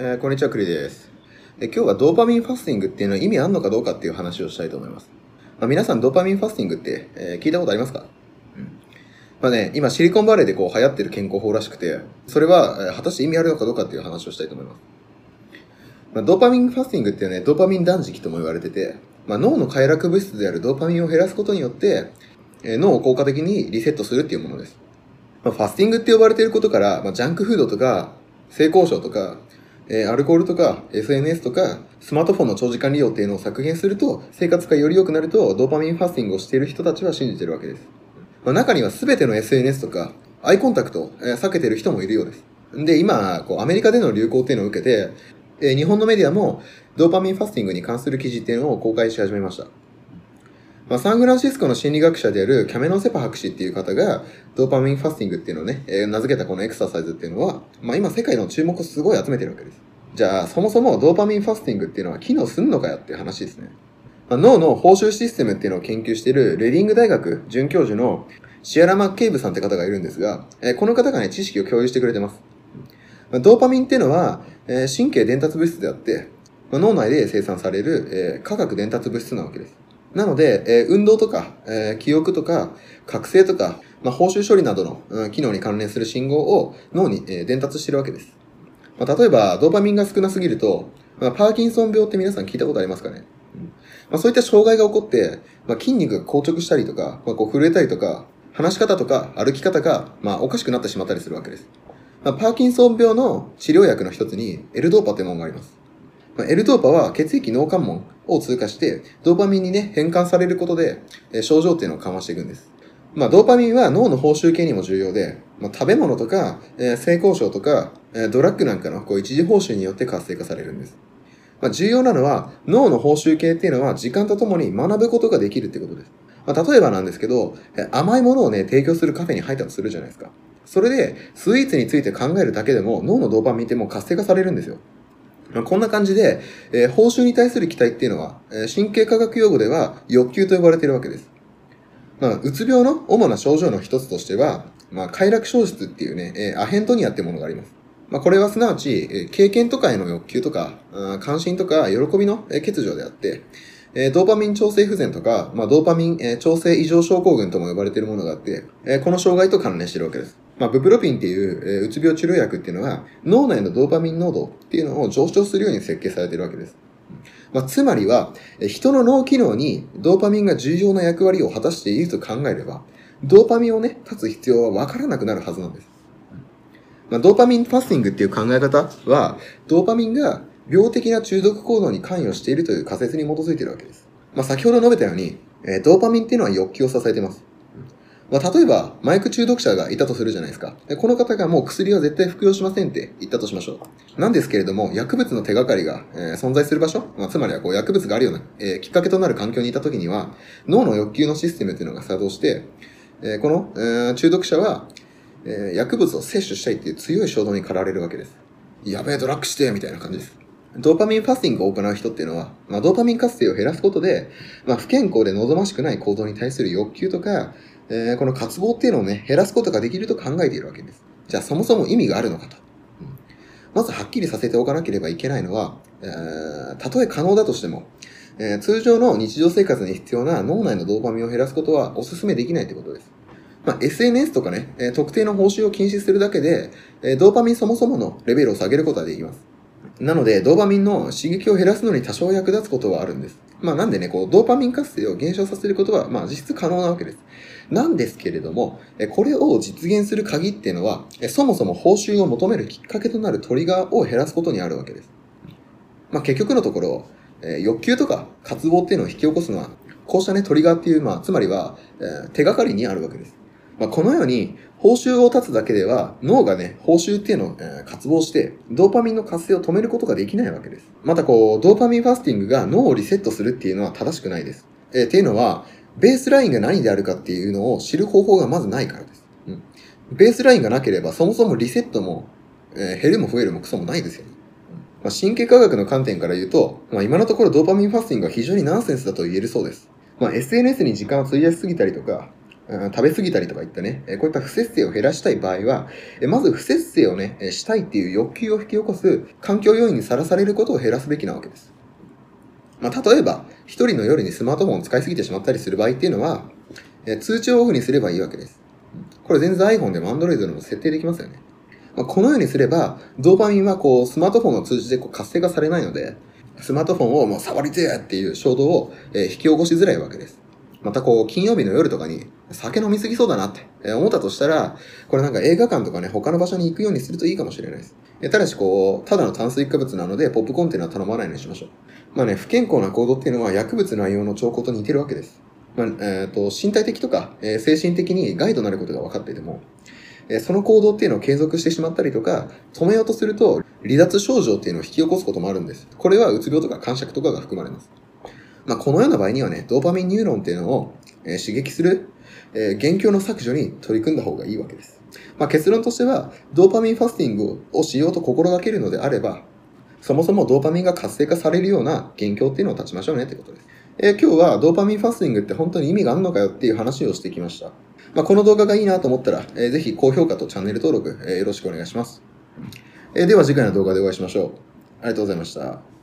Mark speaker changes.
Speaker 1: えーこんにちは、クリです。で今日はドーパミンファスティングっていうのは意味あんのかどうかっていう話をしたいと思います。まあ、皆さん、ドーパミンファスティングって、えー聞いたことありますか、うんまあね、今、シリコンバレーでこう流行ってる健康法らしくて、それは、え果たして意味あるのかどうかっていう話をしたいと思います。まあ、ドーパミンファスティングっていうね、ドーパミン断食とも言われてて、まあ、脳の快楽物質であるドーパミンを減らすことによって、えー脳を効果的にリセットするっていうものです。まあ、ファスティングって呼ばれていることから、まあ、ジャンクフードとか、性交渉とか、えアルコールとか SNS とかスマートフォンの長時間利用っていうのを削減すると生活がより良くなるとドーパミンファスティングをしている人たちは信じてるわけです、まあ、中には全ての SNS とかアイコンタクトを避けてる人もいるようです。で今こうアメリカでの流行っていうのを受けて、え日本のメディアもドーパミンファスティングに関する記事っていうのを公開し始めました。まあ、サンフランシスコの心理学者であるキャメロン・セパ博士っていう方が、ドーパミンファスティングっていうのをね、えー名付けたこのエクササイズっていうのは、まあ今世界の注目をすごい集めてるわけです。じゃあ、そもそもドーパミンファスティングっていうのは機能すんのかよっていう話ですね。まあ、脳の報酬システムっていうのを研究しているレディング大学准教授のシアラ・マッケイブさんって方がいるんですが、えーこの方がね、知識を共有してくれてます。まあドーパミンっていうのは、えー神経伝達物質であって、まあ脳内で生産される、えー化学伝達物質なわけです。なので、えー運動とか、えー記憶とか、覚醒とか、まあ、報酬処理などの、うん機能に関連する信号を脳に、えー伝達しているわけです。まあ、例えば、ドーパミンが少なすぎると、まあ、パーキンソン病って皆さん聞いたことありますかね、うんまあ、そういった障害が起こって、まあ、筋肉が硬直したりとか、まあ、こう震えたりとか、話し方とか歩き方が、まあ、おかしくなってしまったりするわけです。まあ、パーキンソン病の治療薬の一つに、エルドーパというものがあります。まあ、L ドーパは血液脳関門を通過して、ドーパミンにね、変換されることで、え症状っていうのを緩和していくんです。まあ、ドーパミンは脳の報酬系にも重要で、まあ、食べ物とか、えー性交渉とか、えードラッグなんかのこう一時報酬によって活性化されるんです。まあ、重要なのは、脳の報酬系っていうのは時間とともに学ぶことができるってことです。まあ、例えばなんですけど、え甘いものをね、提供するカフェに入ったとするじゃないですか。それで、スイーツについて考えるだけでも、脳のドーパミンってもう活性化されるんですよ。こんな感じで、えー報酬に対する期待っていうのは、えー神経科学用語では欲求と呼ばれているわけです。まあ、うつ病の主な症状の一つとしては、まあ、快楽消失っていうね、えーアヘントニアってものがあります。まあ、これはすなわち、えー経験とかへの欲求とか、関心とか喜びのえ欠如であって、えードーパミン調整不全とか、まあ、ドーパミン、えー調整異常症候群とも呼ばれているものがあって、えーこの障害と関連しているわけです。まあ、ブプロピンっていう、えーうつ病治療薬っていうのは、脳内のドーパミン濃度っていうのを上昇するように設計されてるわけです。まあ、つまりは、人の脳機能にドーパミンが重要な役割を果たしていると考えれば、ドーパミンをね、断つ必要は分からなくなるはずなんです。まあ、ドーパミンファスティングっていう考え方は、ドーパミンが病的な中毒行動に関与しているという仮説に基づいているわけです。まあ、先ほど述べたように、えードーパミンっていうのは欲求を支えています。まあ、例えば、マイク中毒者がいたとするじゃないですか。でこの方がもう薬は絶対服用しませんって言ったとしましょう。なんですけれども、薬物の手がかりが、えー存在する場所、まあ、つまりはこう薬物があるような、えーきっかけとなる環境にいたときには、脳の欲求のシステムっていうのが作動して、えーこの、えー中毒者は、えー薬物を摂取したいっていう強い衝動に駆られるわけです。やべえ、ドラッグしてみたいな感じです。ドーパミンファスティングを行う人っていうのは、まあ、ドーパミン活性を減らすことで、まあ、不健康で望ましくない行動に対する欲求とか、えーこの渇望っていうのをね、減らすことができると考えているわけです。じゃあそもそも意味があるのかと。うんまずはっきりさせておかなければいけないのは、えーたとえ可能だとしても、えー通常の日常生活に必要な脳内のドーパミンを減らすことはお勧めできないということです。まあ、SNS とかね、え特定の報酬を禁止するだけで、えドーパミンそもそものレベルを下げることはできます。なので、ドーパミンの刺激を減らすのに多少役立つことはあるんです。まあなんでね、こう、ドーパミン活性を減少させることは、まあ実質可能なわけです。なんですけれども、これを実現する鍵っていうのは、そもそも報酬を求めるきっかけとなるトリガーを減らすことにあるわけです。まあ結局のところ、え欲求とか渇望っていうのを引き起こすのは、こうしたね、トリガーっていう、まあ、つまりは、え手がかりにあるわけです。まあ、このように、報酬を断つだけでは、脳がね、報酬っていうのを、え渇望して、ドーパミンの活性を止めることができないわけです。またこう、ドーパミンファスティングが脳をリセットするっていうのは正しくないです。えーっていうのは、ベースラインが何であるかっていうのを知る方法がまずないからです。うん。ベースラインがなければ、そもそもリセットも、えー減るも増えるもクソもないですよね。まあ、神経科学の観点から言うと、まあ、今のところドーパミンファスティングは非常にナンセンスだと言えるそうです。まあ、SNS に時間を費やしすぎたりとか、食べ過ぎたりとかいったね、こういった不節制を減らしたい場合は、まず不節制をね、したいっていう欲求を引き起こす環境要因にさらされることを減らすべきなわけです。まあ、例えば、一人の夜にスマートフォンを使いすぎてしまったりする場合っていうのは、え通知をオフにすればいいわけです。これ全然 iPhone でも Android でも設定できますよね。まあ、このようにすれば、ドーパミンはこう、スマートフォンの通知でこう活性化されないので、スマートフォンをもう触りてえっていう衝動を、えー引き起こしづらいわけです。またこう、金曜日の夜とかに酒飲みすぎそうだなって思ったとしたら、これなんか映画館とかね、他の場所に行くようにするといいかもしれないです。ただしこう、ただの炭水化物なので、ポップコーンっていうのは頼まないようにしましょう。まあね、不健康な行動っていうのは薬物内容の兆候と似てるわけです。まあ、えっ、と、身体的とか、えー精神的に害となることが分かっていても、えその行動っていうのを継続してしまったりとか、止めようとすると、離脱症状っていうのを引き起こすこともあるんです。これはうつ病とか感触とかが含まれます。まあ、このような場合にはね、ドーパミンニューロンっていうのを、えー刺激する、えー元凶の削除に取り組んだ方がいいわけです。まあ、結論としては、ドーパミンファスティングをしようと心がけるのであれば、そもそもドーパミンが活性化されるような元凶っていうのを断ちましょうねってことです。えー今日はドーパミンファスティングって本当に意味があるのかよっていう話をしてきました。まあ、この動画がいいなと思ったら、えーぜひ高評価とチャンネル登録、えーよろしくお願いします。えーでは次回の動画でお会いしましょう。ありがとうございました。